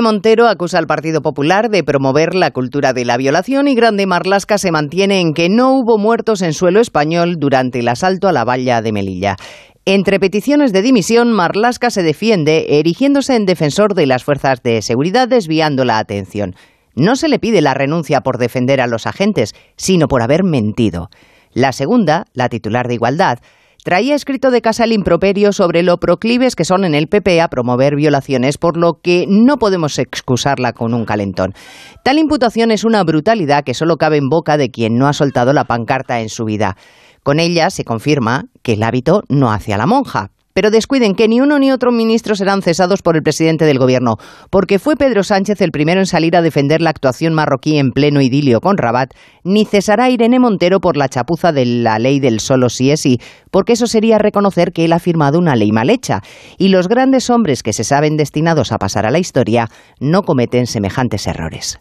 Montero acusa al Partido Popular de promover la cultura de la violación y Grande Marlasca se mantiene en que no hubo muertos en suelo español durante el asalto a la valla de Melilla. Entre peticiones de dimisión, Marlasca se defiende erigiéndose en defensor de las fuerzas de seguridad desviando la atención. No se le pide la renuncia por defender a los agentes, sino por haber mentido. La segunda, la titular de Igualdad, traía escrito de casa el improperio sobre lo proclives que son en el PP a promover violaciones, por lo que no podemos excusarla con un calentón. Tal imputación es una brutalidad que solo cabe en boca de quien no ha soltado la pancarta en su vida. Con ella se confirma que el hábito no hace a la monja. Pero descuiden que ni uno ni otro ministro serán cesados por el presidente del gobierno, porque fue Pedro Sánchez el primero en salir a defender la actuación marroquí en pleno idilio con Rabat, ni cesará Irene Montero por la chapuza de la ley del solo sí es sí, porque eso sería reconocer que él ha firmado una ley mal hecha, y los grandes hombres que se saben destinados a pasar a la historia no cometen semejantes errores.